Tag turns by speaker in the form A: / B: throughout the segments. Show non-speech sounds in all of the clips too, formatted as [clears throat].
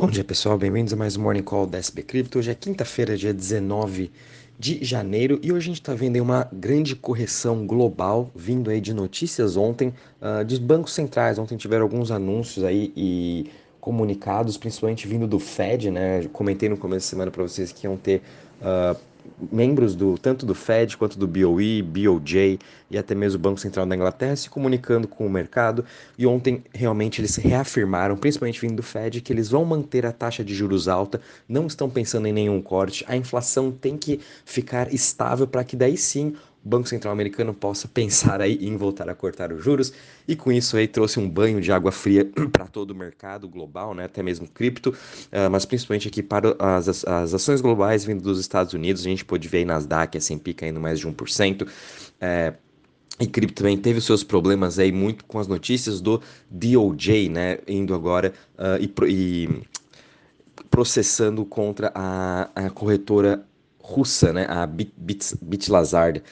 A: Bom dia pessoal, bem-vindos a mais um Morning Call da SB Crypto. Hoje é quinta-feira, dia 19 de janeiro e hoje a gente está vendo uma grande correção global vindo aí de notícias ontem uh, de bancos centrais. Ontem tiveram alguns anúncios aí e comunicados, principalmente vindo do Fed, né? Comentei no começo da semana para vocês que iam ter uh, membros do tanto do Fed quanto do BOE, BOJ e até mesmo o Banco Central da Inglaterra se comunicando com o mercado. E ontem realmente eles reafirmaram, principalmente vindo do Fed, que eles vão manter a taxa de juros alta, não estão pensando em nenhum corte, a inflação tem que ficar estável para que daí sim Banco Central americano possa pensar aí em voltar a cortar os juros e com isso aí trouxe um banho de água fria [clears throat] para todo o mercado global, né, até mesmo cripto, uh, mas principalmente aqui para as, as ações globais vindo dos Estados Unidos, a gente pôde ver aí Nasdaq, S&P caindo mais de 1%, é, e cripto também teve os seus problemas aí muito com as notícias do DOJ, né, indo agora uh, e, e processando contra a, a corretora russa, né, a Bitlazard,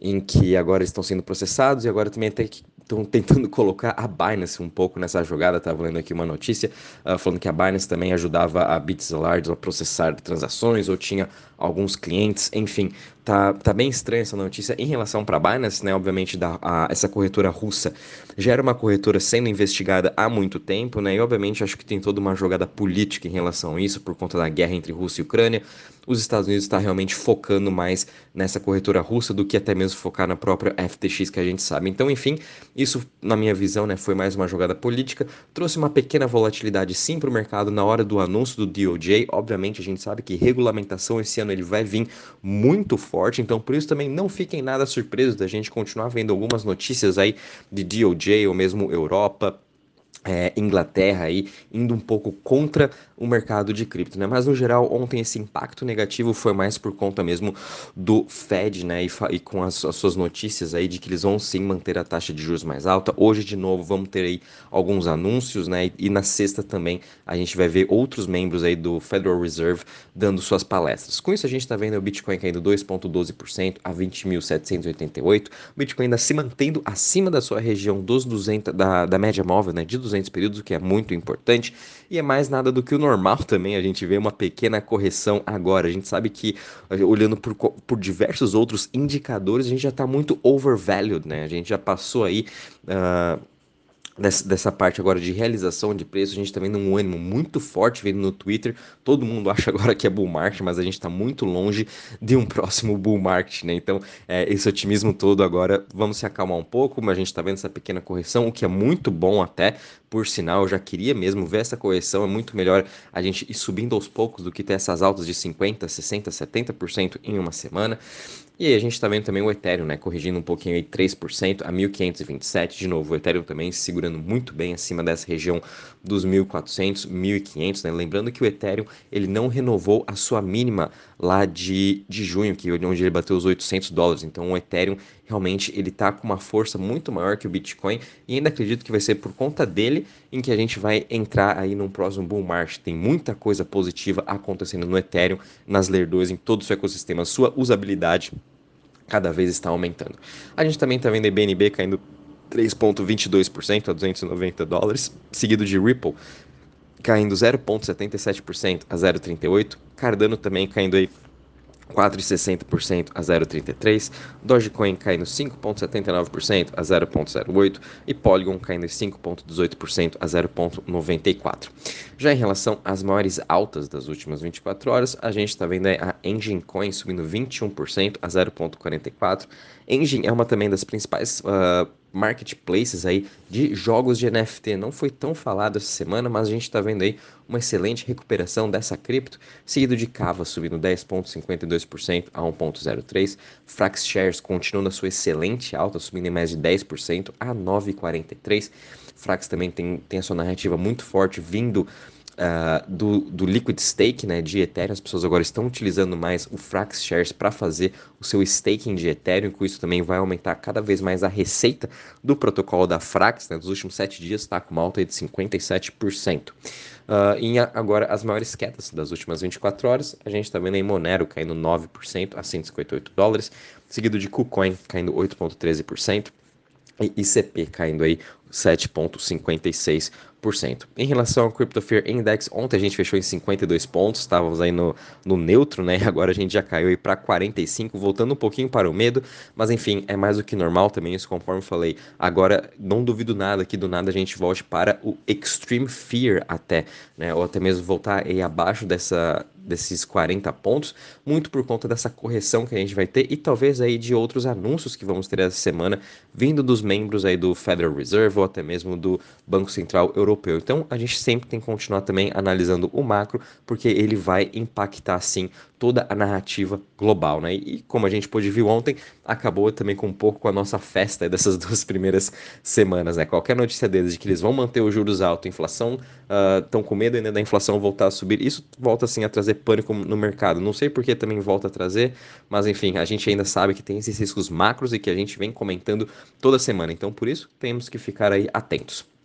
A: em que agora estão sendo processados e agora também que estão [laughs] tentando colocar a Binance um pouco nessa jogada. Estava lendo aqui uma notícia uh, falando que a Binance também ajudava a Bitzalard a processar transações ou tinha alguns clientes, enfim, tá, tá bem estranha essa notícia em relação para a Binance, né? Obviamente, da, a, essa corretora russa já era uma corretora sendo investigada há muito tempo, né? E obviamente acho que tem toda uma jogada política em relação a isso, por conta da guerra entre Rússia e Ucrânia. Os Estados Unidos está realmente focando mais nessa corretora russa do que até mesmo focar na própria FTX que a gente sabe. Então, enfim, isso, na minha visão, né, foi mais uma jogada política, trouxe uma pequena volatilidade sim para o mercado na hora do anúncio do DOJ. Obviamente, a gente sabe que regulamentação esse ano ele vai vir muito forte, então por isso também não fiquem nada surpresos da gente continuar vendo algumas notícias aí de DOJ ou mesmo Europa é, Inglaterra aí indo um pouco contra o mercado de cripto, né? Mas no geral ontem esse impacto negativo foi mais por conta mesmo do Fed, né? E, e com as, as, suas notícias aí de que eles vão sim manter a taxa de juros mais alta. Hoje de novo vamos ter aí alguns anúncios, né? E, e na sexta também a gente vai ver outros membros aí do Federal Reserve dando suas palestras. Com isso a gente está vendo o Bitcoin caindo 2,12% a 20.788. O Bitcoin ainda se mantendo acima da sua região dos 200 da, da média móvel, né? De 200 200 períodos, o que é muito importante, e é mais nada do que o normal [laughs] também, a gente vê uma pequena correção agora. A gente sabe que, olhando por, por diversos outros indicadores, a gente já está muito overvalued, né? A gente já passou aí. Uh, dessa, parte agora de realização de preço, a gente está vendo um ânimo muito forte vindo no Twitter. Todo mundo [laughs] acha agora que é bull market, mas a gente está muito longe de um [laughs] próximo bull market, né? Então, é, esse otimismo todo agora, vamos se acalmar um pouco, mas a gente está vendo essa pequena correção, o que é muito bom até, por sinal, eu já queria mesmo ver essa correção, é muito melhor a gente ir subindo aos poucos do que ter essas altas de 50, 60, 70% em uma semana. E aí a gente está vendo também o Ethereum, né, corrigindo um pouquinho aí 3% a 1527, de novo, o Ethereum também se segurando muito bem acima dessa região dos 1400, 1500, né? Lembrando que o Ethereum, ele não renovou a sua mínima lá de, de junho, que onde ele bateu os 800 dólares. Então o Ethereum realmente ele tá com uma força muito maior que o Bitcoin e ainda acredito que vai ser por conta dele em que a gente vai entrar aí num próximo bull market. Tem muita coisa positiva acontecendo no Ethereum, nas Layer 2, em todo o seu ecossistema, sua usabilidade cada vez está aumentando. A gente também está vendo BNB caindo 3,22% a 290 dólares, seguido de Ripple caindo 0,77% a 0,38, Cardano também caindo aí 4,60% a 0,33%, Dogecoin caindo 5,79% a 0,08% e Polygon caindo 5,18% a 0,94%. Já em relação às maiores altas das últimas 24 horas, a gente está vendo a Engine Coin subindo 21% a 0,44%. Engine é uma também das principais uh, marketplaces aí de jogos de NFT. Não foi tão falado essa semana, mas a gente está vendo aí uma excelente recuperação dessa cripto, seguido de Cava subindo 10,52% a 1,03%. Frax Shares continua na sua excelente alta, subindo em mais de 10% a 9,43%. Frax também tem, tem a sua narrativa muito forte vindo uh, do, do liquid stake né, de Ethereum. As pessoas agora estão utilizando mais o Frax Shares para fazer o seu staking de Ethereum, com isso também vai aumentar cada vez mais a receita do protocolo da Frax. Né, dos últimos sete dias está com uma alta de 57%. Uh, e agora as maiores quedas das últimas 24 horas, a gente está vendo aí Monero caindo 9% a 158 dólares, seguido de KuCoin caindo 8,13%. ICP caindo aí 7,56%. Em relação ao Crypto Fear Index, ontem a gente fechou em 52 pontos, estávamos aí no, no neutro, né? [laughs] Agora a gente já caiu para 45, voltando um pouquinho para o medo, mas enfim, é mais do que normal também, isso conforme falei. Agora, não duvido nada que do nada a gente volte para o Extreme Fear até, né? Ou até mesmo voltar aí abaixo dessa, desses 40 pontos, muito por conta dessa correção que a gente vai ter e talvez aí de outros anúncios que vamos ter essa semana, vindo dos membros aí do Federal Reserve ou até mesmo do Banco Central Europeu. Então a gente sempre tem que continuar também analisando o macro, porque ele vai impactar sim toda a narrativa global, né? E como a gente pôde ver ontem, acabou também com um pouco com a nossa festa dessas [laughs] duas primeiras semanas, né? Qualquer notícia deles de que eles vão manter os juros altos, inflação, estão uh, com medo ainda da inflação voltar a subir, isso volta assim a trazer pânico no mercado. Não sei por que também volta a trazer, mas enfim, a gente ainda sabe que tem esses riscos macros e que a gente vem comentando toda semana. Então, por isso, temos que ficar aí atentos.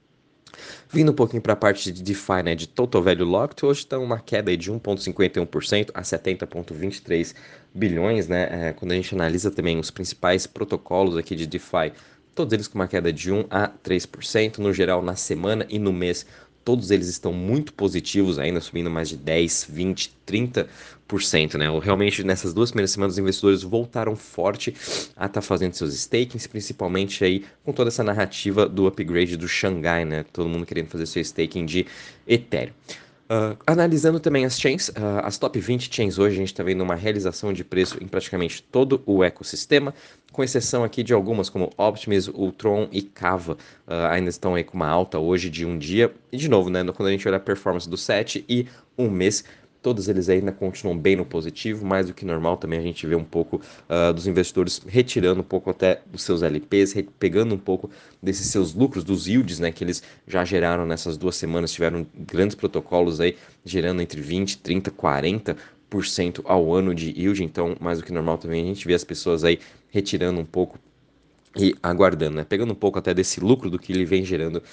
A: Vindo um pouquinho para a parte de DeFi, né, de Total Value Locked, hoje está uma queda de 1,51% a 70,23 bilhões, né, é, quando a gente analisa também os principais protocolos aqui de DeFi, todos eles com uma queda de 1 a 3%, no geral na semana e no mês todos eles estão muito positivos ainda, subindo mais de 10, 20, 30%, né? Realmente nessas duas primeiras semanas os investidores voltaram forte a estar tá fazendo seus stakings, principalmente aí com toda essa narrativa do upgrade do Xangai, né? Todo mundo querendo fazer seu staking de Ethereum. Uh, analisando também as chains, uh, as top 20 chains hoje a gente está vendo uma realização de preço em praticamente todo o ecossistema, com exceção aqui de algumas como Optimus, Ultron e Kava, uh, ainda estão aí com uma alta hoje de um dia. E de novo, né, quando a gente olha a performance do 7 e um mês, todos eles ainda continuam bem no positivo, mais do que normal. Também a gente vê um pouco uh, dos investidores retirando um pouco até dos seus LPs, pegando um pouco desses seus lucros, dos yields né, que eles já geraram nessas duas semanas, tiveram grandes protocolos aí gerando entre 20, 30, 40 ao ano de yield, então mais do que normal também a gente vê as pessoas aí retirando um pouco e aguardando, né? Pegando um pouco até desse lucro do que ele vem gerando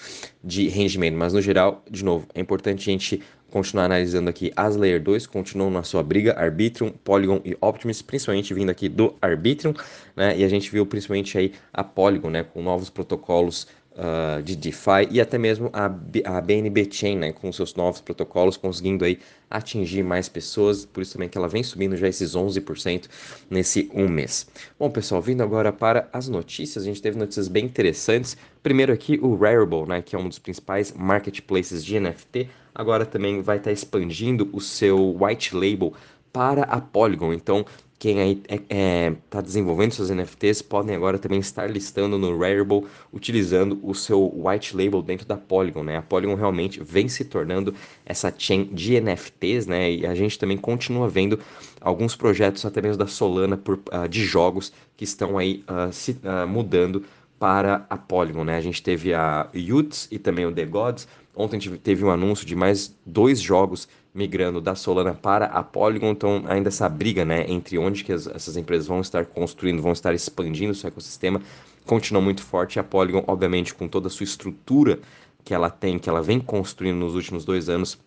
A: de rendimento, mas no geral, de novo, é importante a gente continuar analisando aqui as Layer 2, continuam na sua briga, Arbitrum, Polygon e Optimus, principalmente vindo aqui do Arbitrum, né? E a gente viu principalmente aí a Polygon, né, com novos protocolos uh, de DeFi e até mesmo a, a BNB Chain, né, com seus novos protocolos, conseguindo aí atingir mais pessoas, por isso também que ela vem subindo já esses 11% nesse um mês. Bom, pessoal, vindo agora para as notícias, a gente teve notícias bem interessantes. Primeiro aqui o Rarible, né, que é um dos principais marketplaces de NFT, agora também vai estar expandindo o seu white label para a Polygon. Então, quem aí está é, é, tá desenvolvendo seus NFTs podem agora também estar listando no Rarible utilizando o seu white label dentro da Polygon, né? A Polygon realmente vem se tornando essa chain de NFTs, né? E a gente também continua vendo alguns projetos até mesmo da Solana por, uh, de jogos que estão aí uh, se, uh, mudando para a Polygon, né? A gente teve a Utes e também o The Gods. Ontem teve um anúncio de mais dois jogos migrando da Solana para a Polygon, então ainda essa briga, né, entre onde que as, essas empresas vão estar construindo, vão estar expandindo o seu ecossistema, continua muito forte. A Polygon, obviamente, com toda a sua estrutura que ela tem, que ela vem construindo nos últimos dois anos,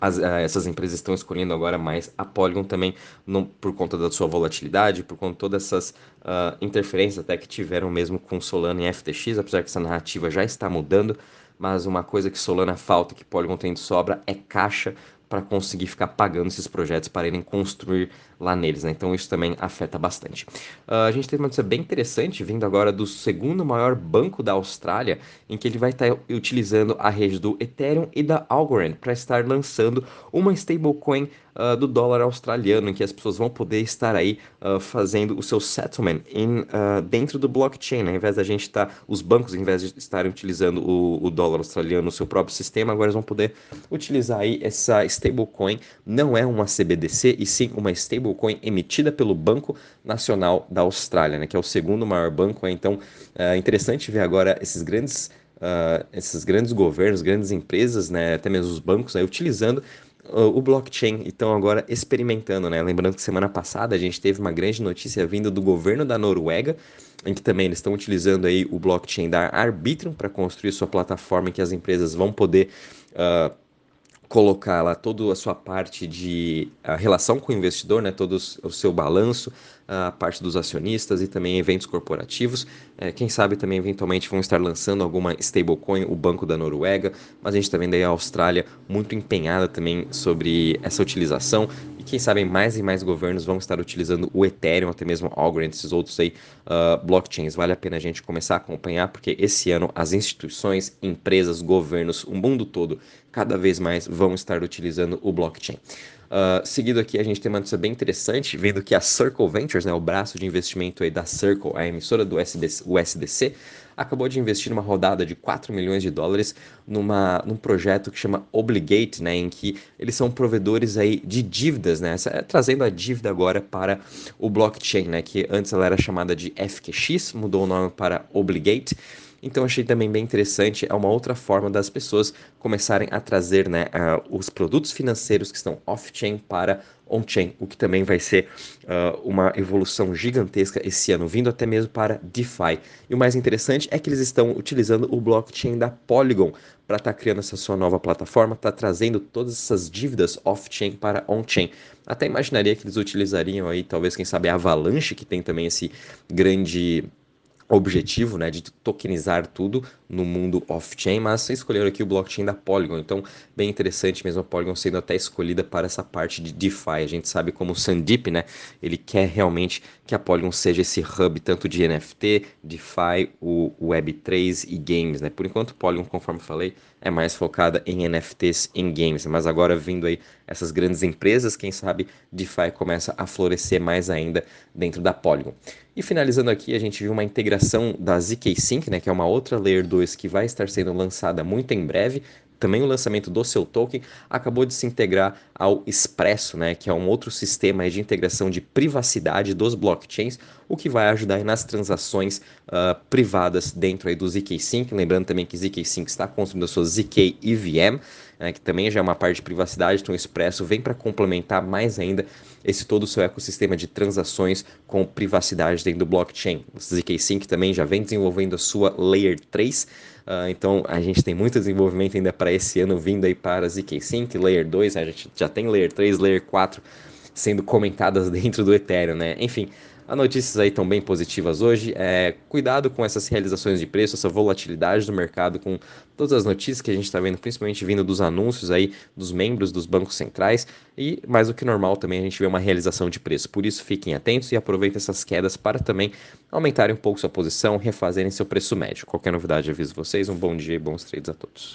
A: as, uh, essas empresas estão escolhendo agora mais a Polygon também por conta da sua volatilidade, por conta de todas essas uh, interferências até que tiveram mesmo com Solana e FTX, apesar que essa narrativa já está mudando, mas uma coisa que Solana falta, que Polygon tem de sobra, é caixa para conseguir ficar pagando esses projetos para irem construir lá neles, né? Então isso também afeta bastante. Uh, a gente teve uma notícia bem interessante vindo agora do segundo maior banco da Austrália, em que ele vai estar tá utilizando a rede do Ethereum e da Algorand para estar lançando uma stablecoin uh, do dólar australiano, em que as pessoas vão poder estar aí uh, fazendo o seu settlement em, dentro do blockchain, né? ao invés da gente estar, tá, os bancos, ao invés de estarem utilizando o, o dólar australiano no seu próprio sistema, agora eles vão poder utilizar aí essa stablecoin, não é uma CBDC, e sim uma stable stablecoin emitida pelo Banco Nacional da Austrália, né, que é o segundo maior banco. Né, então, é interessante ver agora esses grandes, uh, esses grandes governos, grandes empresas, né, até mesmo os bancos, né, utilizando o blockchain estão agora experimentando, né? Lembrando que semana passada a gente teve uma grande notícia vinda do governo da Noruega, em que também eles estão utilizando aí o blockchain da Arbitrum para construir sua plataforma em que as empresas vão poder uh, colocar lá toda a sua parte de a relação com o investidor, né, todo o seu balanço, a parte dos acionistas e também eventos corporativos. É, quem sabe também eventualmente vão estar lançando alguma stablecoin, o Banco da Noruega, mas a gente está vendo aí a Austrália muito empenhada também sobre essa utilização e quem sabe mais e mais governos vão estar utilizando o Ethereum, até mesmo Algorand, esses outros aí uh, blockchains. Vale a pena a gente começar a acompanhar porque esse ano as instituições, empresas, governos, o mundo todo cada vez mais vão estar utilizando o blockchain. Uh, seguido aqui, a gente tem uma notícia bem interessante, vendo que a Circle Ventures, né, o braço de investimento aí da Circle, a emissora do USDC acabou de investir numa rodada de 4 milhões de dólares numa, num projeto que chama Obligate, né, em que eles são provedores aí de dívidas, né, trazendo a dívida agora para o blockchain, né, que antes ela era chamada de FQX, mudou o nome para Obligate. Então achei também bem interessante, é uma outra forma das pessoas começarem a trazer né, uh, os produtos financeiros que estão off-chain para on-chain, o que também vai ser uh, uma evolução gigantesca esse ano, vindo até mesmo para DeFi. E o mais interessante é que eles estão utilizando o blockchain da Polygon para estar tá criando essa sua nova plataforma, está trazendo todas essas dívidas off-chain para on-chain. Até imaginaria que eles utilizariam aí, talvez, quem sabe, a Avalanche, que tem também esse grande objetivo né, de tokenizar tudo no mundo off-chain, mas escolheram aqui o blockchain da Polygon. Então, bem interessante mesmo a Polygon sendo até escolhida para essa parte de DeFi. A gente sabe como o Sandeep, né, ele quer realmente que a Polygon seja esse hub tanto de NFT, DeFi, o Web3 e games. Né? Por enquanto, Polygon, conforme falei, é mais focada em NFTs em games, mas agora vindo aí essas grandes empresas, quem sabe DeFi começa a florescer mais ainda dentro da Polygon. E finalizando aqui, a gente viu uma integração da ZK Sync, né, que é uma outra Layer 2 que vai estar sendo lançada muito em breve. Também o lançamento do seu token acabou de se integrar ao Expresso, né, que é um outro sistema de integração de privacidade dos blockchains, o que vai ajudar nas transações uh, privadas dentro aí do ZK-Sync. Lembrando também que ZK-Sync está construindo a sua ZK EVM, né, que também já é uma parte de privacidade, então o Expresso vem para complementar mais ainda esse todo o seu ecossistema de transações com privacidade dentro do blockchain. O ZK-Sync também já vem desenvolvendo a sua Layer 3, ah, então a gente tem muito desenvolvimento ainda para esse ano vindo aí para ZK-Sync, Layer 2, a gente já tem Layer 3, Layer 4 sendo comentadas [laughs] dentro do Ethereum, né? Enfim, as notícias aí estão bem positivas hoje. É, cuidado com essas realizações de preço, essa volatilidade do mercado, com todas as notícias que a gente está vendo, principalmente vindo dos anúncios aí dos membros dos bancos centrais. E mais do que normal também a gente vê uma realização de preço. Por isso fiquem atentos e aproveitem essas quedas para também aumentarem um pouco sua posição, refazerem seu preço médio. Qualquer novidade aviso vocês. Um bom dia e bons trades a todos.